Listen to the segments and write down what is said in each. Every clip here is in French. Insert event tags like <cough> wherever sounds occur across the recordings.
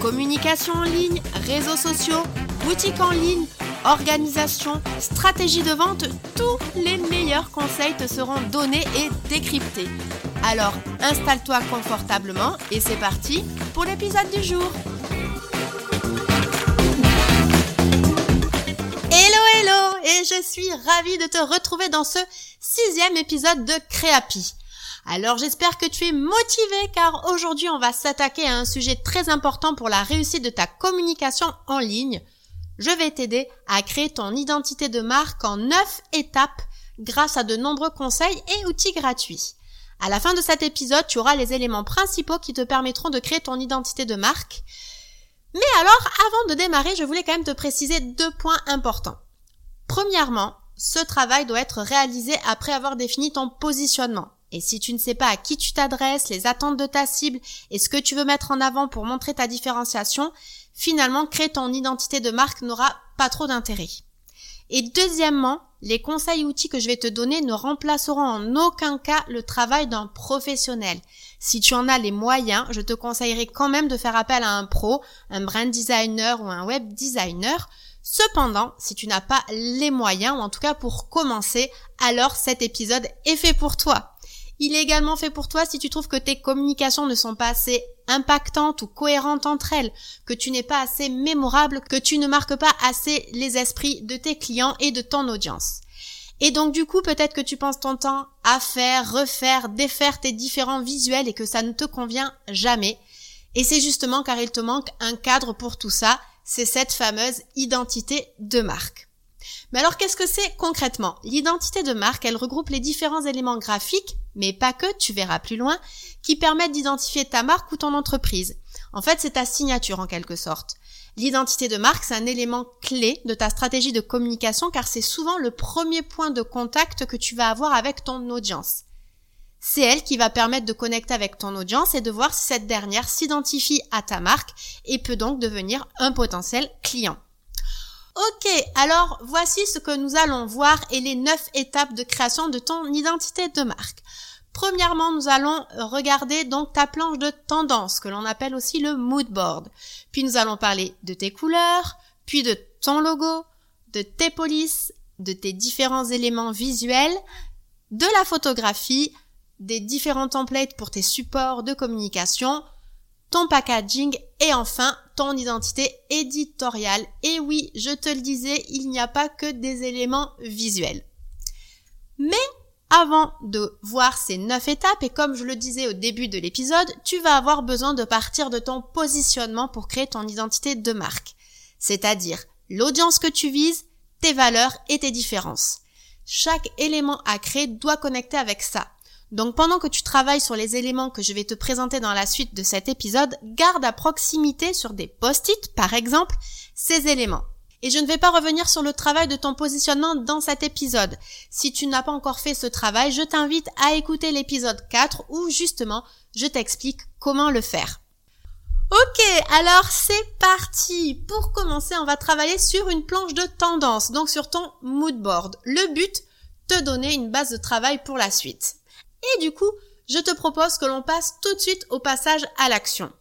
Communication en ligne, réseaux sociaux, boutique en ligne, organisation, stratégie de vente, tous les meilleurs conseils te seront donnés et décryptés. Alors installe-toi confortablement et c'est parti pour l'épisode du jour. Hello hello et je suis ravie de te retrouver dans ce sixième épisode de Créapi. Alors j'espère que tu es motivé car aujourd'hui on va s'attaquer à un sujet très important pour la réussite de ta communication en ligne. Je vais t'aider à créer ton identité de marque en 9 étapes grâce à de nombreux conseils et outils gratuits. À la fin de cet épisode, tu auras les éléments principaux qui te permettront de créer ton identité de marque. Mais alors, avant de démarrer, je voulais quand même te préciser deux points importants. Premièrement, ce travail doit être réalisé après avoir défini ton positionnement. Et si tu ne sais pas à qui tu t'adresses, les attentes de ta cible et ce que tu veux mettre en avant pour montrer ta différenciation, finalement, créer ton identité de marque n'aura pas trop d'intérêt. Et deuxièmement, les conseils et outils que je vais te donner ne remplaceront en aucun cas le travail d'un professionnel. Si tu en as les moyens, je te conseillerais quand même de faire appel à un pro, un brand designer ou un web designer. Cependant, si tu n'as pas les moyens, ou en tout cas pour commencer, alors cet épisode est fait pour toi. Il est également fait pour toi si tu trouves que tes communications ne sont pas assez impactantes ou cohérentes entre elles, que tu n'es pas assez mémorable, que tu ne marques pas assez les esprits de tes clients et de ton audience. Et donc du coup, peut-être que tu penses ton temps à faire, refaire, défaire tes différents visuels et que ça ne te convient jamais. Et c'est justement car il te manque un cadre pour tout ça, c'est cette fameuse identité de marque. Mais alors qu'est-ce que c'est concrètement? L'identité de marque, elle regroupe les différents éléments graphiques, mais pas que, tu verras plus loin, qui permettent d'identifier ta marque ou ton entreprise. En fait, c'est ta signature en quelque sorte. L'identité de marque, c'est un élément clé de ta stratégie de communication car c'est souvent le premier point de contact que tu vas avoir avec ton audience. C'est elle qui va permettre de connecter avec ton audience et de voir si cette dernière s'identifie à ta marque et peut donc devenir un potentiel client. Ok, alors voici ce que nous allons voir et les neuf étapes de création de ton identité de marque. Premièrement, nous allons regarder donc ta planche de tendance, que l'on appelle aussi le mood board. Puis nous allons parler de tes couleurs, puis de ton logo, de tes polices, de tes différents éléments visuels, de la photographie, des différents templates pour tes supports de communication, ton packaging et enfin ton identité éditoriale. Et oui, je te le disais, il n'y a pas que des éléments visuels. Mais avant de voir ces neuf étapes, et comme je le disais au début de l'épisode, tu vas avoir besoin de partir de ton positionnement pour créer ton identité de marque. C'est-à-dire l'audience que tu vises, tes valeurs et tes différences. Chaque élément à créer doit connecter avec ça. Donc pendant que tu travailles sur les éléments que je vais te présenter dans la suite de cet épisode, garde à proximité sur des post-it, par exemple, ces éléments. Et je ne vais pas revenir sur le travail de ton positionnement dans cet épisode. Si tu n'as pas encore fait ce travail, je t'invite à écouter l'épisode 4 où justement je t'explique comment le faire. Ok, alors c'est parti. Pour commencer, on va travailler sur une planche de tendance, donc sur ton mood board. Le but, te donner une base de travail pour la suite. Et du coup, je te propose que l'on passe tout de suite au passage à l'action.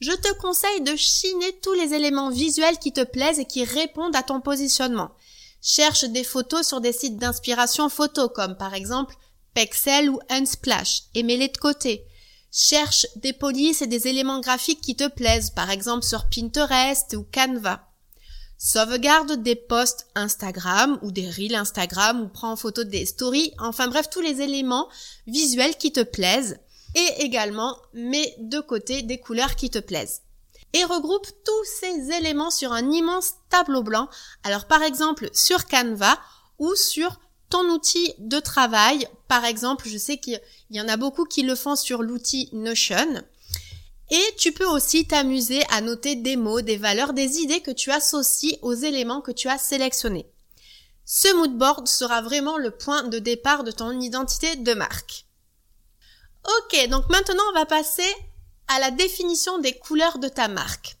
Je te conseille de chiner tous les éléments visuels qui te plaisent et qui répondent à ton positionnement. Cherche des photos sur des sites d'inspiration photo comme par exemple Pexel ou Unsplash et mets-les de côté. Cherche des polices et des éléments graphiques qui te plaisent, par exemple sur Pinterest ou Canva. Sauvegarde des posts Instagram ou des reels Instagram ou prends en photo des stories, enfin bref tous les éléments visuels qui te plaisent et également mets de côté des couleurs qui te plaisent. Et regroupe tous ces éléments sur un immense tableau blanc, alors par exemple sur Canva ou sur ton outil de travail. Par exemple, je sais qu'il y en a beaucoup qui le font sur l'outil Notion. Et tu peux aussi t'amuser à noter des mots, des valeurs, des idées que tu associes aux éléments que tu as sélectionnés. Ce moodboard sera vraiment le point de départ de ton identité de marque. Ok, donc maintenant on va passer à la définition des couleurs de ta marque.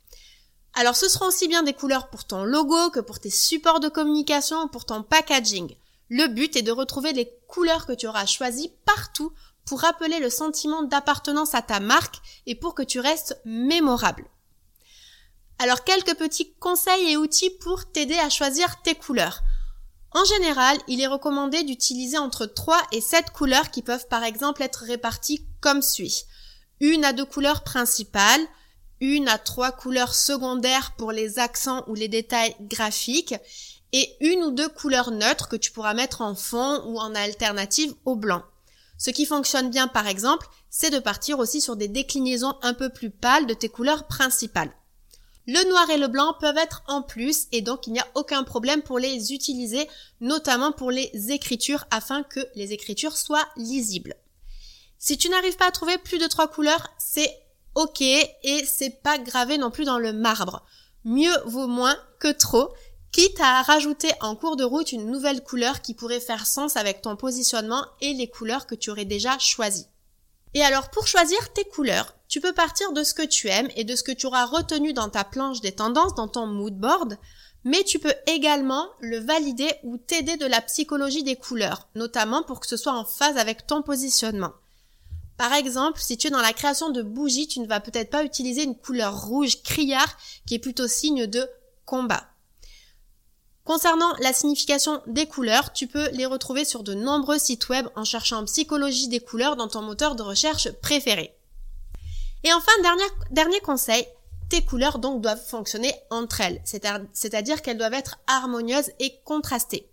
Alors ce seront aussi bien des couleurs pour ton logo que pour tes supports de communication ou pour ton packaging. Le but est de retrouver les couleurs que tu auras choisies partout pour rappeler le sentiment d'appartenance à ta marque et pour que tu restes mémorable. Alors quelques petits conseils et outils pour t'aider à choisir tes couleurs. En général, il est recommandé d'utiliser entre 3 et 7 couleurs qui peuvent par exemple être réparties comme suit. Une à deux couleurs principales, une à trois couleurs secondaires pour les accents ou les détails graphiques, et une ou deux couleurs neutres que tu pourras mettre en fond ou en alternative au blanc. Ce qui fonctionne bien par exemple, c'est de partir aussi sur des déclinaisons un peu plus pâles de tes couleurs principales. Le noir et le blanc peuvent être en plus et donc il n'y a aucun problème pour les utiliser, notamment pour les écritures afin que les écritures soient lisibles. Si tu n'arrives pas à trouver plus de trois couleurs, c'est ok et c'est pas gravé non plus dans le marbre. Mieux vaut moins que trop quitte à rajouter en cours de route une nouvelle couleur qui pourrait faire sens avec ton positionnement et les couleurs que tu aurais déjà choisies. Et alors pour choisir tes couleurs, tu peux partir de ce que tu aimes et de ce que tu auras retenu dans ta planche des tendances, dans ton mood board, mais tu peux également le valider ou t'aider de la psychologie des couleurs, notamment pour que ce soit en phase avec ton positionnement. Par exemple, si tu es dans la création de bougies, tu ne vas peut-être pas utiliser une couleur rouge criard qui est plutôt signe de combat. Concernant la signification des couleurs, tu peux les retrouver sur de nombreux sites web en cherchant psychologie des couleurs dans ton moteur de recherche préféré. Et enfin, dernier, dernier conseil, tes couleurs donc doivent fonctionner entre elles, c'est-à-dire qu'elles doivent être harmonieuses et contrastées.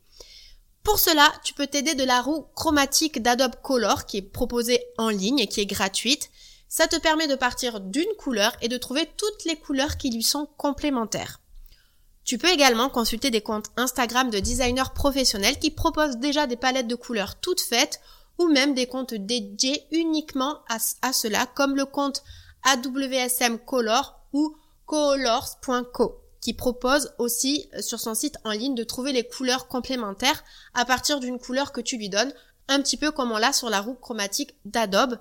Pour cela, tu peux t'aider de la roue chromatique d'Adobe Color qui est proposée en ligne et qui est gratuite. Ça te permet de partir d'une couleur et de trouver toutes les couleurs qui lui sont complémentaires. Tu peux également consulter des comptes Instagram de designers professionnels qui proposent déjà des palettes de couleurs toutes faites ou même des comptes dédiés uniquement à, cela comme le compte AWSM Color ou colors.co qui propose aussi euh, sur son site en ligne de trouver les couleurs complémentaires à partir d'une couleur que tu lui donnes, un petit peu comme on l'a sur la roue chromatique d'Adobe.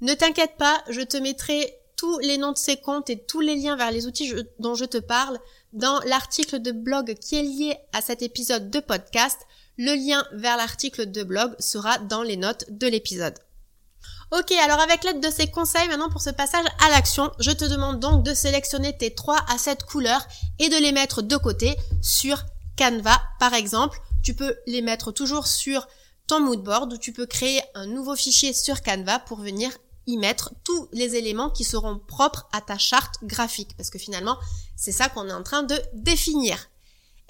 Ne t'inquiète pas, je te mettrai tous les noms de ces comptes et tous les liens vers les outils dont je te parle dans l'article de blog qui est lié à cet épisode de podcast. Le lien vers l'article de blog sera dans les notes de l'épisode. Ok, alors avec l'aide de ces conseils, maintenant pour ce passage à l'action, je te demande donc de sélectionner tes 3 à 7 couleurs et de les mettre de côté sur Canva par exemple. Tu peux les mettre toujours sur ton moodboard ou tu peux créer un nouveau fichier sur Canva pour venir y mettre tous les éléments qui seront propres à ta charte graphique parce que finalement c'est ça qu'on est en train de définir.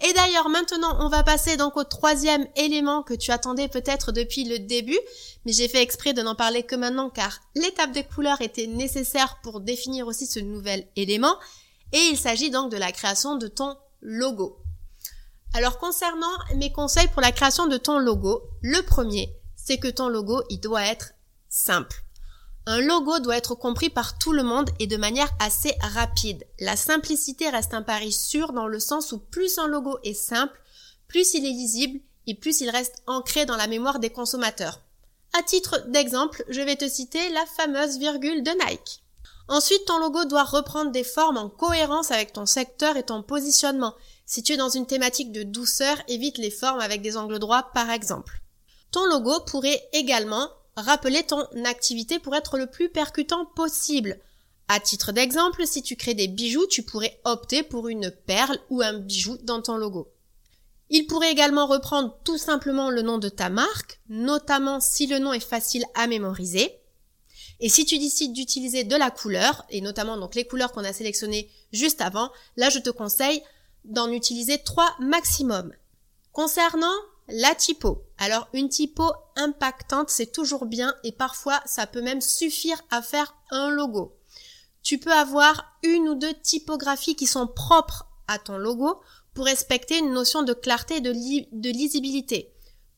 Et d'ailleurs maintenant on va passer donc au troisième élément que tu attendais peut-être depuis le début mais j'ai fait exprès de n'en parler que maintenant car l'étape des couleurs était nécessaire pour définir aussi ce nouvel élément et il s'agit donc de la création de ton logo. Alors concernant mes conseils pour la création de ton logo, le premier c'est que ton logo il doit être simple. Un logo doit être compris par tout le monde et de manière assez rapide. La simplicité reste un pari sûr dans le sens où plus un logo est simple, plus il est lisible et plus il reste ancré dans la mémoire des consommateurs. À titre d'exemple, je vais te citer la fameuse virgule de Nike. Ensuite, ton logo doit reprendre des formes en cohérence avec ton secteur et ton positionnement. Si tu es dans une thématique de douceur, évite les formes avec des angles droits par exemple. Ton logo pourrait également rappeler ton activité pour être le plus percutant possible. À titre d'exemple, si tu crées des bijoux, tu pourrais opter pour une perle ou un bijou dans ton logo. Il pourrait également reprendre tout simplement le nom de ta marque, notamment si le nom est facile à mémoriser. Et si tu décides d'utiliser de la couleur, et notamment donc les couleurs qu'on a sélectionnées juste avant, là je te conseille d'en utiliser trois maximum. Concernant la typo. Alors une typo impactante, c'est toujours bien et parfois ça peut même suffire à faire un logo. Tu peux avoir une ou deux typographies qui sont propres à ton logo pour respecter une notion de clarté et de, lisibilité.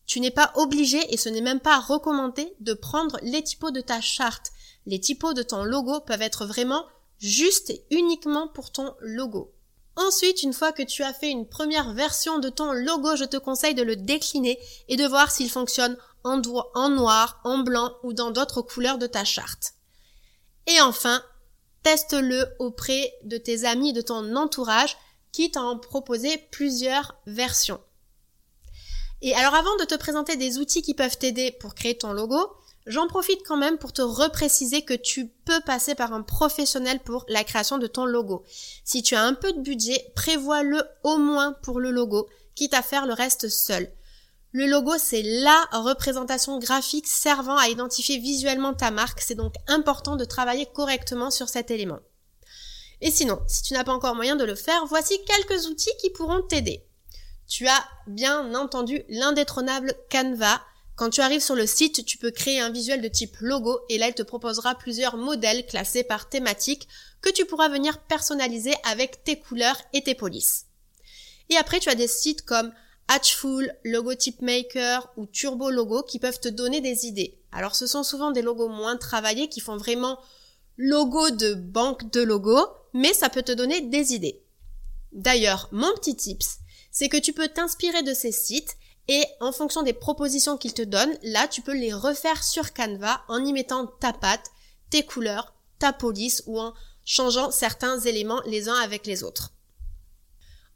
Tu n'es pas obligé et ce n'est même pas recommandé de prendre les typos de ta charte. Les typos de ton logo peuvent être vraiment juste et uniquement pour ton logo. Ensuite, une fois que tu as fait une première version de ton logo, je te conseille de le décliner et de voir s'il fonctionne en, noir, en blanc ou dans d'autres couleurs de ta charte. Et enfin, teste-le auprès de tes amis, de ton entourage, qui t'en proposer plusieurs versions. Et alors avant de te présenter des outils qui peuvent t'aider pour créer ton logo, j'en profite quand même pour te repréciser que tu peux passer par un professionnel pour la création de ton logo. Si tu as un peu de budget, prévois-le au moins pour le logo, quitte à faire le reste seul. Le logo, c'est la représentation graphique servant à identifier visuellement ta marque. C'est donc important de travailler correctement sur cet élément. Et sinon, si tu n'as pas encore moyen de le faire, voici quelques outils qui pourront t'aider. Tu as bien entendu l'indétrônable Canva. Quand tu arrives sur le site, tu peux créer un visuel de type logo et là, il te proposera plusieurs modèles classés par thématique que tu pourras venir personnaliser avec tes couleurs et tes polices. Et après, tu as des sites comme Hatchful, Logotype Maker ou Turbo Logo qui peuvent te donner des idées. Alors, ce sont souvent des logos moins travaillés qui font vraiment logo de banque de logos, mais ça peut te donner des idées. D'ailleurs, mon petit tips, c'est que tu peux t'inspirer de ces sites et en fonction des propositions qu'ils te donnent, là, tu peux les refaire sur Canva en y mettant ta patte, tes couleurs, ta police ou en changeant certains éléments les uns avec les autres.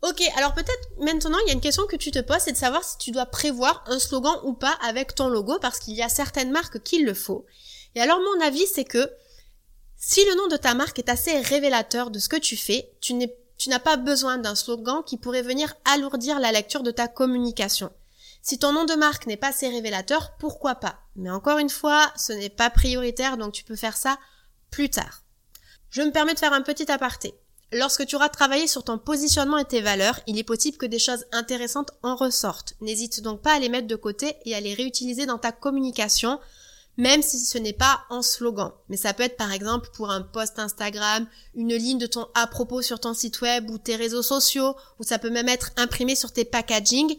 Ok, alors peut-être maintenant il y a une question que tu te poses, c'est de savoir si tu dois prévoir un slogan ou pas avec ton logo parce qu'il y a certaines marques qui le font. Et alors mon avis c'est que si le nom de ta marque est assez révélateur de ce que tu fais, tu tu n'as pas besoin d'un slogan qui pourrait venir alourdir la lecture de ta communication. Si ton nom de marque n'est pas assez révélateur, pourquoi pas? Mais encore une fois, ce n'est pas prioritaire, donc tu peux faire ça plus tard. Je me permets de faire un petit aparté. Lorsque tu auras travaillé sur ton positionnement et tes valeurs, il est possible que des choses intéressantes en ressortent. N'hésite donc pas à les mettre de côté et à les réutiliser dans ta communication même si ce n'est pas en slogan. Mais ça peut être par exemple pour un post Instagram, une ligne de ton à propos sur ton site web ou tes réseaux sociaux, ou ça peut même être imprimé sur tes packaging,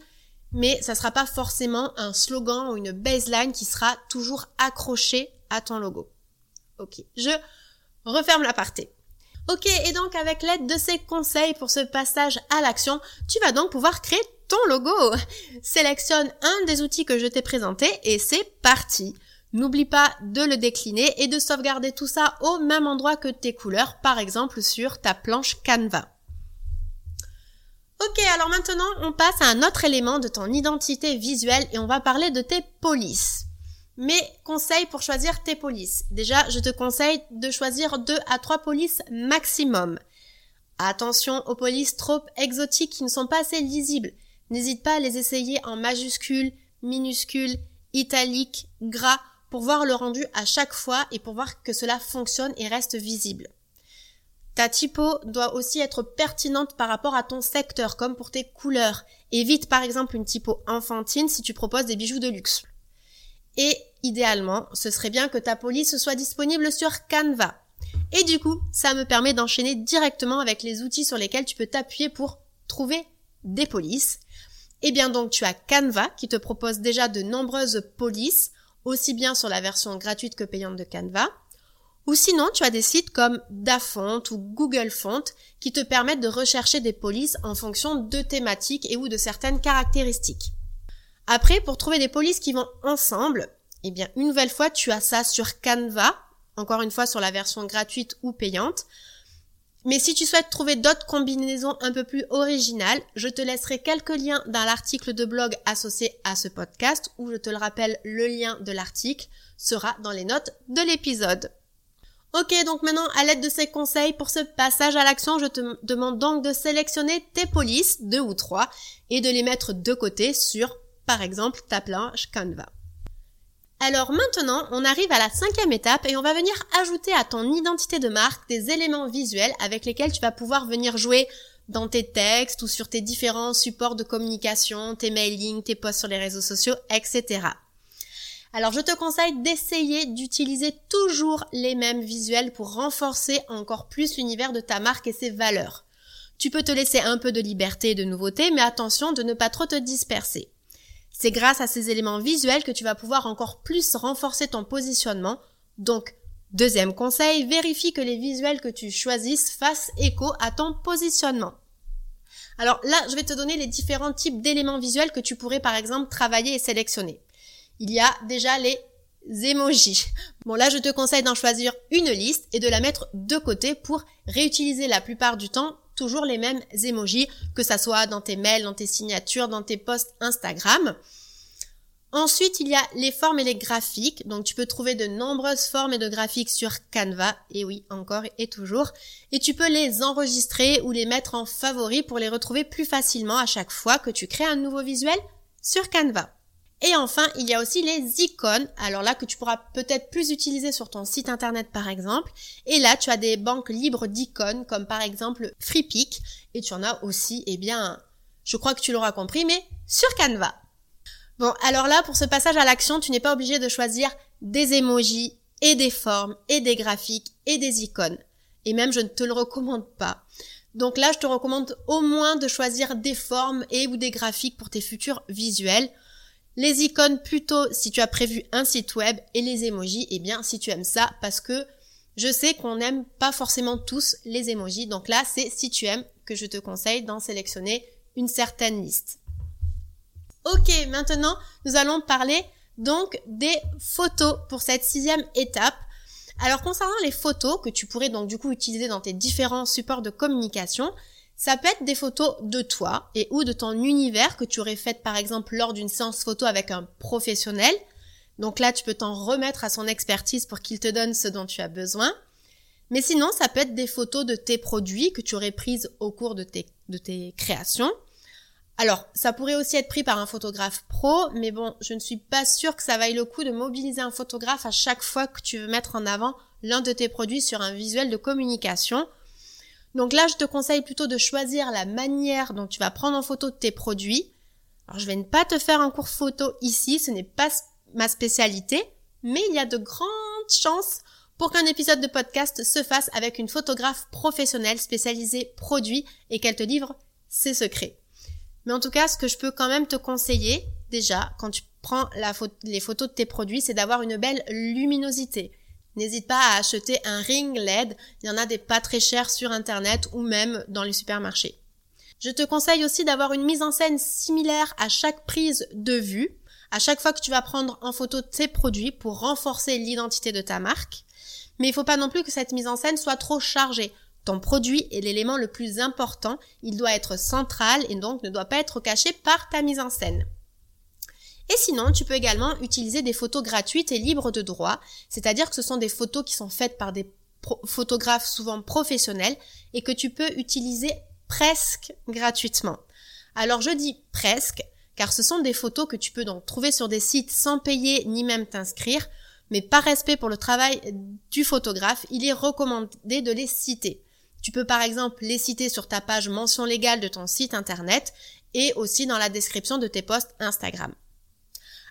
mais ça sera pas forcément un slogan ou une baseline qui sera toujours accroché à ton logo. Ok, je referme la partie. Ok, et donc avec l'aide de ces conseils pour ce passage à l'action, tu vas donc pouvoir créer ton logo. Sélectionne un des outils que je t'ai présenté et c'est parti. N'oublie pas de le décliner et de sauvegarder tout ça au même endroit que tes couleurs, par exemple sur ta planche Canva. Ok, alors maintenant on passe à un autre élément de ton identité visuelle et on va parler de tes polices. Mais conseil pour choisir tes polices. Déjà, je te conseille de choisir 2 à 3 polices maximum. Attention aux polices trop exotiques qui ne sont pas assez lisibles. N'hésite pas à les essayer en majuscules, minuscules, italiques, gras pour voir le rendu à chaque fois et pour voir que cela fonctionne et reste visible. Ta typo doit aussi être pertinente par rapport à ton secteur, comme pour tes couleurs. Évite par exemple une typo enfantine si tu proposes des bijoux de luxe. Et idéalement, ce serait bien que ta police soit disponible sur Canva. Et du coup, ça me permet d'enchaîner directement avec les outils sur lesquels tu peux t'appuyer pour trouver des polices. Eh bien donc tu as Canva qui te propose déjà de nombreuses polices aussi bien sur la version gratuite que payante de Canva. Ou sinon, tu as des sites comme Dafont ou Google Font qui te permettent de rechercher des polices en fonction de thématiques et ou de certaines caractéristiques. Après, pour trouver des polices qui vont ensemble, eh bien, une nouvelle fois, tu as ça sur Canva, encore une fois sur la version gratuite ou payante. Mais si tu souhaites trouver d'autres combinaisons un peu plus originales, je te laisserai quelques liens dans l'article de blog associé à ce podcast, où je te le rappelle, le lien de l'article sera dans les notes de l'épisode. Ok, donc maintenant, à l'aide de ces conseils pour ce passage à l'action, je te demande donc de sélectionner tes polices, deux ou trois, et de les mettre de côté sur, par exemple, ta planche Canva. Alors maintenant, on arrive à la cinquième étape et on va venir ajouter à ton identité de marque des éléments visuels avec lesquels tu vas pouvoir venir jouer dans tes textes ou sur tes différents supports de communication, tes mailings, tes posts sur les réseaux sociaux, etc. Alors je te conseille d'essayer d'utiliser toujours les mêmes visuels pour renforcer encore plus l'univers de ta marque et ses valeurs. Tu peux te laisser un peu de liberté et de nouveauté, mais attention de ne pas trop te disperser. C'est grâce à ces éléments visuels que tu vas pouvoir encore plus renforcer ton positionnement. Donc, Deuxième conseil, vérifie que les visuels que tu choisisses fassent écho à ton positionnement. Alors là, je vais te donner les différents types d'éléments visuels que tu pourrais par exemple travailler et sélectionner. Il y a déjà les emojis. Bon là, je te conseille d'en choisir une liste et de la mettre de côté pour réutiliser la plupart du temps toujours les mêmes emojis, que ça soit dans tes mails, dans tes signatures, dans tes posts Instagram. Ensuite, il y a les formes et les graphiques. Donc, tu peux trouver de nombreuses formes et de graphiques sur Canva. Et oui, encore et toujours. Et tu peux les enregistrer ou les mettre en favori pour les retrouver plus facilement à chaque fois que tu crées un nouveau visuel sur Canva. Et enfin, il y a aussi les icônes. Alors là, que tu pourras peut-être plus utiliser sur ton site internet par exemple. Et là, tu as des banques libres d'icônes comme par exemple FreePic. Et tu en as aussi, eh bien, je crois que tu l'auras compris, mais sur Canva. Bon, alors là, pour ce passage à l'action, tu n'es pas obligé de choisir des emojis et des formes et des graphiques et des icônes. Et même, je ne te le recommande pas. Donc là, je te recommande au moins de choisir des formes et ou des graphiques pour tes futurs visuels. Les icônes plutôt si tu as prévu un site web et les emojis, eh bien, si tu aimes ça parce que je sais qu'on n'aime pas forcément tous les emojis. Donc là, c'est si tu aimes que je te conseille d'en sélectionner une certaine liste. Ok, maintenant nous allons parler donc des photos pour cette sixième étape. Alors concernant les photos que tu pourrais donc du coup utiliser dans tes différents supports de communication, ça peut être des photos de toi et ou de ton univers que tu aurais fait par exemple lors d'une séance photo avec un professionnel. Donc là, tu peux t'en remettre à son expertise pour qu'il te donne ce dont tu as besoin. Mais sinon, ça peut être des photos de tes produits que tu aurais prises au cours de tes, de tes créations. Alors, ça pourrait aussi être pris par un photographe pro, mais bon, je ne suis pas sûre que ça vaille le coup de mobiliser un photographe à chaque fois que tu veux mettre en avant l'un de tes produits sur un visuel de communication. Donc là, je te conseille plutôt de choisir la manière dont tu vas prendre en photo tes produits. Alors, je vais ne pas te faire un cours photo ici, ce n'est pas ma spécialité, mais il y a de grandes chances pour qu'un épisode de podcast se fasse avec une photographe professionnelle spécialisée produits et qu'elle te livre ses secrets. Mais en tout cas, ce que je peux quand même te conseiller, déjà, quand tu prends les photos de tes produits, c'est d'avoir une belle luminosité. N'hésite pas à acheter un ring LED, il y en a des pas très chers sur internet ou même dans les supermarchés. Je te conseille aussi d'avoir une mise en scène similaire à chaque prise de vue, à chaque fois que tu vas prendre en photo tes produits pour renforcer l'identité de ta marque. Mais il faut pas non plus que cette mise en scène soit trop chargée. Ton produit est l'élément le plus important, il doit être central et donc ne doit pas être caché par ta mise en scène. Et sinon, tu peux également utiliser des photos gratuites et libres de droit, c'est-à-dire que ce sont des photos qui sont faites par des photographes souvent professionnels et que tu peux utiliser presque gratuitement. Alors je dis presque, car ce sont des photos que tu peux donc trouver sur des sites sans payer ni même t'inscrire, mais par respect pour le travail du photographe, il est recommandé de les citer. Tu peux par exemple les citer sur ta page mention légale de ton site internet et aussi dans la description de tes posts Instagram.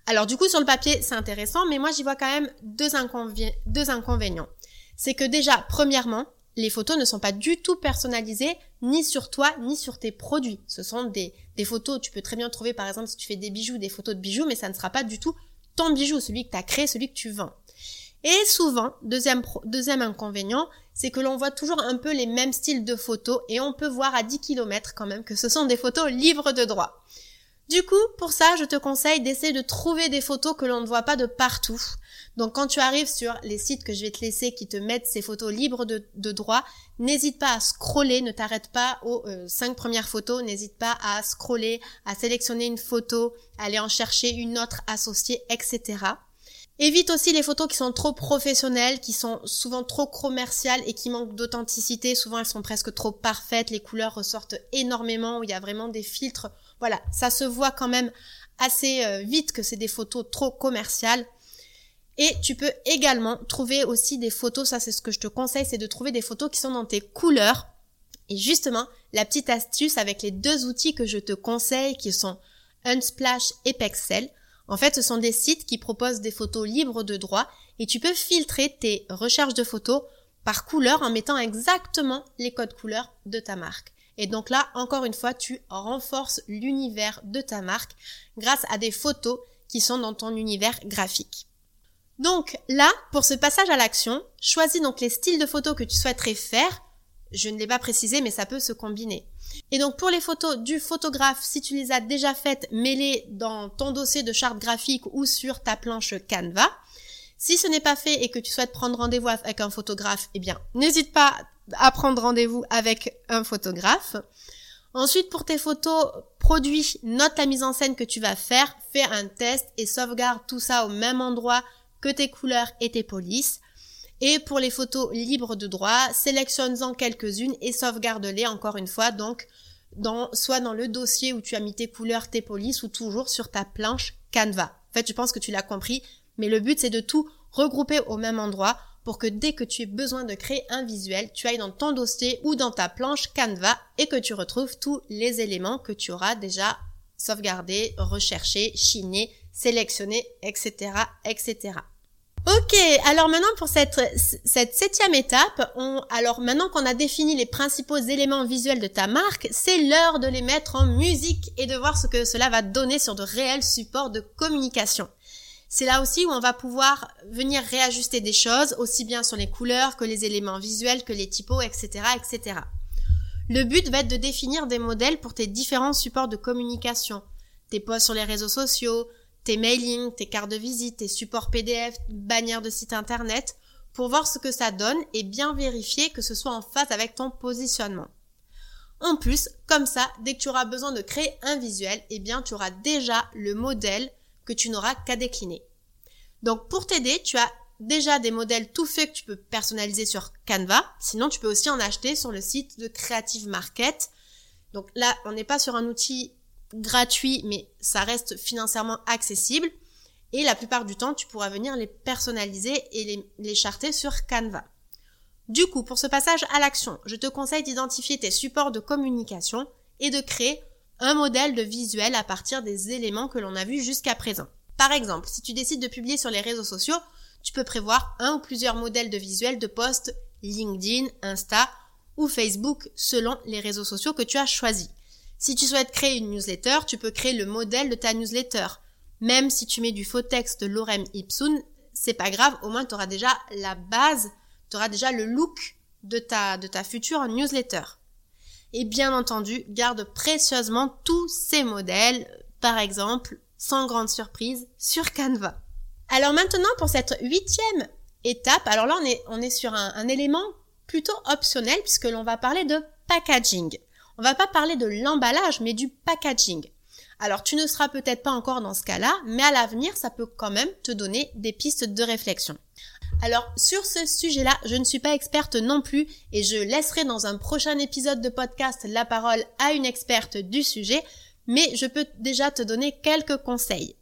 Alors du coup sur le papier c'est intéressant mais moi j'y vois quand même deux, inconvénients. C'est que déjà premièrement les photos ne sont pas du tout personnalisées ni sur toi ni sur tes produits. Ce sont des, des photos, tu peux très bien trouver par exemple si tu fais des bijoux, des photos de bijoux mais ça ne sera pas du tout ton bijou, celui que tu as créé, celui que tu vends. Et souvent, deuxième, deuxième inconvénient, c'est que l'on voit toujours un peu les mêmes styles de photos et on peut voir à 10 km quand même que ce sont des photos libres de droit. Du coup, pour ça, je te conseille d'essayer de trouver des photos que l'on ne voit pas de partout. Donc quand tu arrives sur les sites que je vais te laisser qui te mettent ces photos libres de, droit, n'hésite pas à scroller, ne t'arrête pas aux euh, cinq premières photos, n'hésite pas à scroller, à sélectionner une photo, aller en chercher une autre associée, etc. Évite aussi les photos qui sont trop professionnelles, qui sont souvent trop commerciales et qui manquent d'authenticité. Souvent, elles sont presque trop parfaites. Les couleurs ressortent énormément, où il y a vraiment des filtres. Voilà, ça se voit quand même assez euh, vite que c'est des photos trop commerciales. Et tu peux également trouver aussi des photos, ça c'est ce que je te conseille, c'est de trouver des photos qui sont dans tes couleurs. Et justement, la petite astuce avec les deux outils que je te conseille, qui sont Unsplash et Pexel, en fait, ce sont des sites qui proposent des photos libres de droit et tu peux filtrer tes recherches de photos par couleur en mettant exactement les codes couleurs de ta marque. Et donc là, encore une fois, tu renforces l'univers de ta marque grâce à des photos qui sont dans ton univers graphique. Donc là, pour ce passage à l'action, choisis donc les styles de photos que tu souhaiterais faire. Je ne l'ai pas précisé, mais ça peut se combiner. Et donc pour les photos du photographe, si tu les as déjà faites, mets-les dans ton dossier de charte graphique ou sur ta planche Canva. Si ce n'est pas fait et que tu souhaites prendre rendez-vous avec un photographe, eh bien, n'hésite pas à prendre rendez-vous avec un photographe. Ensuite, pour tes photos produits, note la mise en scène que tu vas faire, fais un test et sauvegarde tout ça au même endroit que tes couleurs et tes polices. Et pour les photos libres de droit, sélectionne-en quelques-unes et sauvegarde-les encore une fois, donc dans, soit dans le dossier où tu as mis tes couleurs, tes polices ou toujours sur ta planche Canva. En fait, je pense que tu l'as compris, mais le but c'est de tout regrouper au même endroit pour que dès que tu aies besoin de créer un visuel, tu ailles dans ton dossier ou dans ta planche Canva et que tu retrouves tous les éléments que tu auras déjà sauvegardés, recherchés, chinés, sélectionnés, etc., etc. Ok, alors maintenant pour cette, septième étape, alors maintenant qu'on a défini les principaux éléments visuels de ta marque, c'est l'heure de les mettre en musique et de voir ce que cela va donner sur de réels supports de communication. C'est là aussi où on va pouvoir venir réajuster des choses, aussi bien sur les couleurs que les éléments visuels, que les typos, etc., etc. Le but va être de définir des modèles pour tes différents supports de communication. Tes posts sur les réseaux sociaux, tes mailings, tes cartes de visite, tes supports PDF, bannières de site internet, pour voir ce que ça donne et bien vérifier que ce soit en phase avec ton positionnement. En plus, comme ça, dès que tu auras besoin de créer un visuel, eh bien, tu auras déjà le modèle que tu n'auras qu'à décliner. Donc pour t'aider, tu as déjà des modèles tout faits que tu peux personnaliser sur Canva. Sinon, tu peux aussi en acheter sur le site de Creative Market. Donc là, on n'est pas sur un outil gratuit, mais ça reste financièrement accessible. Et la plupart du temps, tu pourras venir les personnaliser et les, charter sur Canva. Du coup, pour ce passage à l'action, je te conseille d'identifier tes supports de communication et de créer un modèle de visuel à partir des éléments que l'on a vus jusqu'à présent. Par exemple, si tu décides de publier sur les réseaux sociaux, tu peux prévoir un ou plusieurs modèles de visuels de posts LinkedIn, Insta ou Facebook selon les réseaux sociaux que tu as choisis. Si tu souhaites créer une newsletter, tu peux créer le modèle de ta newsletter. Même si tu mets du faux texte de Lorem Ipsum, c'est pas grave, au moins tu auras déjà la base, tu auras déjà le look de ta, de ta future newsletter. Et bien entendu, garde précieusement tous ces modèles, par exemple, sans grande surprise, sur Canva. Alors maintenant, pour cette huitième étape, alors là, on est, on est sur un, élément plutôt optionnel puisque l'on va parler de packaging. On va pas parler de l'emballage, mais du packaging. Alors tu ne seras peut-être pas encore dans ce cas-là, mais à l'avenir, ça peut quand même te donner des pistes de réflexion. Alors sur ce sujet-là, je ne suis pas experte non plus et je laisserai dans un prochain épisode de podcast la parole à une experte du sujet, mais je peux déjà te donner quelques conseils.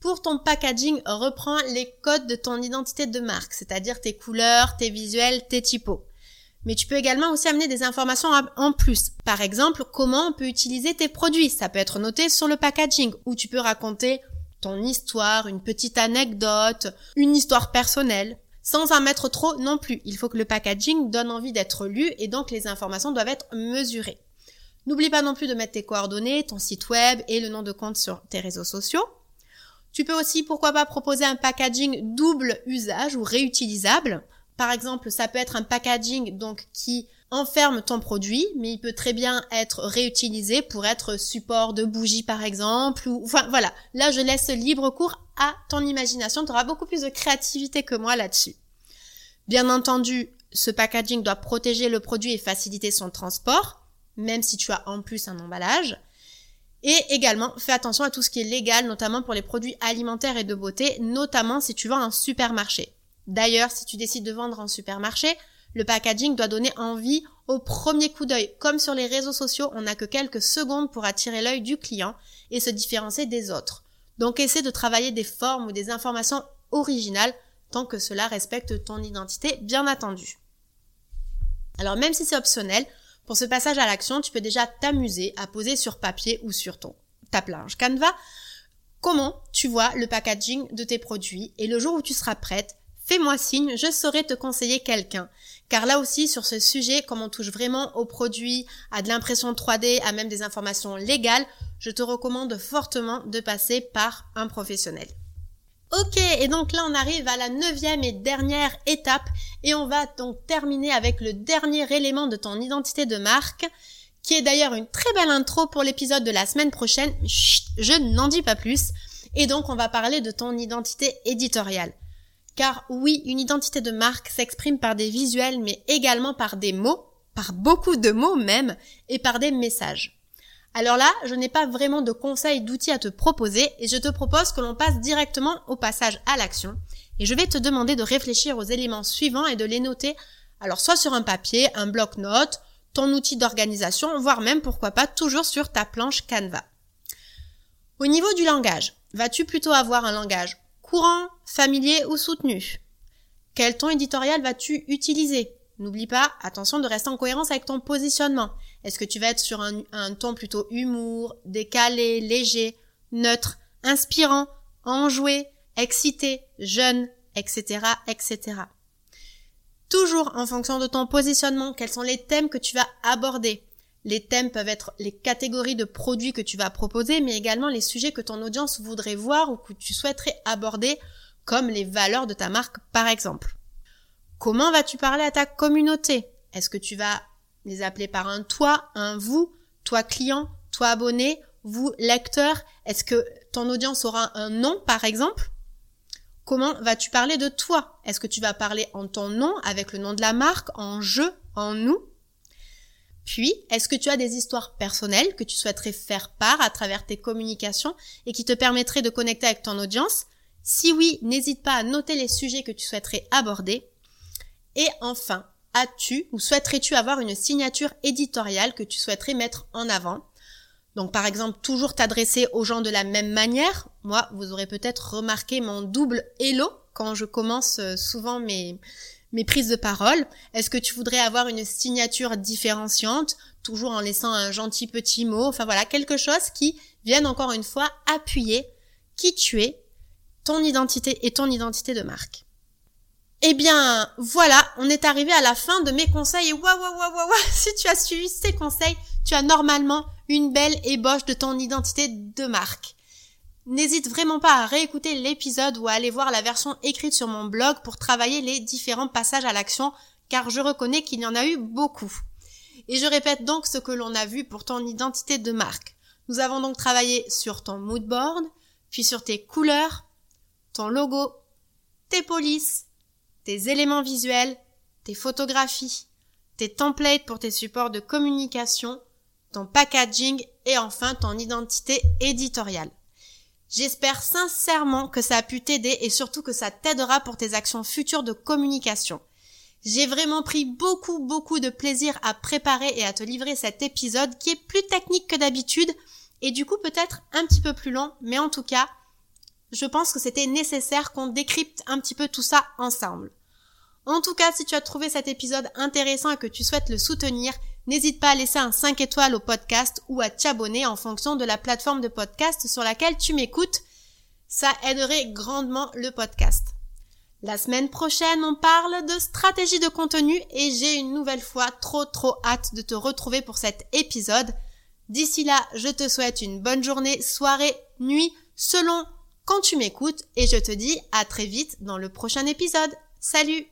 Pour ton packaging, reprends les codes de ton identité de marque, c'est-à-dire tes couleurs, tes visuels, tes typos. Mais tu peux également aussi amener des informations en plus. Par exemple, comment on peut utiliser tes produits. Ça peut être noté sur le packaging ou tu peux raconter ton histoire, une petite anecdote, une histoire personnelle, sans en mettre trop non plus. Il faut que le packaging donne envie d'être lu et donc les informations doivent être mesurées. N'oublie pas non plus de mettre tes coordonnées, ton site web et le nom de compte sur tes réseaux sociaux. Tu peux aussi, pourquoi pas, proposer un packaging double usage ou réutilisable. Par exemple, ça peut être un packaging donc qui enferme ton produit, mais il peut très bien être réutilisé pour être support de bougie par exemple, ou enfin voilà. Là, je laisse libre cours à ton imagination. Tu auras beaucoup plus de créativité que moi là-dessus. Bien entendu, ce packaging doit protéger le produit et faciliter son transport, même si tu as en plus un emballage. Et également, fais attention à tout ce qui est légal, notamment pour les produits alimentaires et de beauté, notamment si tu vends en supermarché. D'ailleurs, si tu décides de vendre en supermarché, le packaging doit donner envie au premier coup d'œil. Comme sur les réseaux sociaux, on n'a que quelques secondes pour attirer l'œil du client et se différencier des autres. Donc essaie de travailler des formes ou des informations originales tant que cela respecte ton identité, bien entendu. Alors même si c'est optionnel, pour ce passage à l'action, tu peux déjà t'amuser à poser sur papier ou sur ton ta planche Canva comment tu vois le packaging de tes produits et le jour où tu seras prête, fais-moi signe, je saurai te conseiller quelqu'un. Car là aussi, sur ce sujet, comme on touche vraiment aux produits, à de l'impression 3D, à même des informations légales, je te recommande fortement de passer par un professionnel. Ok, et donc là on arrive à la neuvième et dernière étape et on va donc terminer avec le dernier élément de ton identité de marque qui est d'ailleurs une très belle intro pour l'épisode de la semaine prochaine. Je n'en dis pas plus. Et donc on va parler de ton identité éditoriale. Car oui, une identité de marque s'exprime par des visuels mais également par des mots, par beaucoup de mots même, et par des messages. Alors là, je n'ai pas vraiment de conseils, d'outils à te proposer et je te propose que l'on passe directement au passage à l'action. Et je vais te demander de réfléchir aux éléments suivants et de les noter, alors soit sur un papier, un bloc-notes, ton outil d'organisation, voire même pourquoi pas toujours sur ta planche Canva. Au niveau du langage, vas-tu plutôt avoir un langage courant, familier ou soutenu Quel ton éditorial vas-tu utiliser? N'oublie pas, attention de rester en cohérence avec ton positionnement. Est-ce que tu vas être sur un, ton plutôt humour, décalé, léger, neutre, inspirant, enjoué, excité, jeune, etc., etc. Toujours en fonction de ton positionnement, quels sont les thèmes que tu vas aborder? Les thèmes peuvent être les catégories de produits que tu vas proposer, mais également les sujets que ton audience voudrait voir ou que tu souhaiterais aborder, comme les valeurs de ta marque par exemple. Comment vas-tu parler à ta communauté? Est-ce que tu vas les appeler par un toi, un vous, toi client, toi abonné, vous lecteur? Est-ce que ton audience aura un nom par exemple? Comment vas-tu parler de toi? Est-ce que tu vas parler en ton nom, avec le nom de la marque, en je, en nous? Puis, est-ce que tu as des histoires personnelles que tu souhaiterais faire part à travers tes communications et qui te permettraient de connecter avec ton audience? Si oui, n'hésite pas à noter les sujets que tu souhaiterais aborder. Et enfin, as-tu ou souhaiterais-tu avoir une signature éditoriale que tu souhaiterais mettre en avant? Donc par exemple, toujours t'adresser aux gens de la même manière. Moi, vous aurez peut-être remarqué mon double hello quand je commence euh, souvent mes, mes prises de parole. Est-ce que tu voudrais avoir une signature différenciante, toujours en laissant un gentil petit mot Enfin voilà, quelque chose qui vienne encore une fois appuyer qui tu es, ton identité et ton identité de marque. Eh bien, voilà, on est arrivé à la fin de mes conseils et waouh, waouh, waouh, waouh, <laughs> si tu as suivi ces conseils, tu as normalement une belle ébauche de ton identité de marque. N'hésite vraiment pas à réécouter l'épisode ou à aller voir la version écrite sur mon blog pour travailler les différents passages à l'action, car je reconnais qu'il y en a eu beaucoup. Et je répète donc ce que l'on a vu pour ton identité de marque. Nous avons donc travaillé sur ton mood board, puis sur tes couleurs, ton logo, tes polices, tes éléments visuels, tes photographies, tes templates pour tes supports de communication, ton packaging et enfin ton identité éditoriale. J'espère sincèrement que ça a pu t'aider et surtout que ça t'aidera pour tes actions futures de communication. J'ai vraiment pris beaucoup beaucoup de plaisir à préparer et à te livrer cet épisode qui est plus technique que d'habitude et du coup peut-être un petit peu plus long, mais en tout cas, je pense que c'était nécessaire qu'on décrypte un petit peu tout ça ensemble. En tout cas, si tu as trouvé cet épisode intéressant et que tu souhaites le soutenir, n'hésite pas à laisser un 5 étoiles au podcast ou à t'abonner en fonction de la plateforme de podcast sur laquelle tu m'écoutes. Ça aiderait grandement le podcast. La semaine prochaine, on parle de stratégie de contenu et j'ai une nouvelle fois trop trop hâte de te retrouver pour cet épisode. D'ici là, je te souhaite une bonne journée, soirée, nuit, selon quand tu m'écoutes et je te dis à très vite dans le prochain épisode. Salut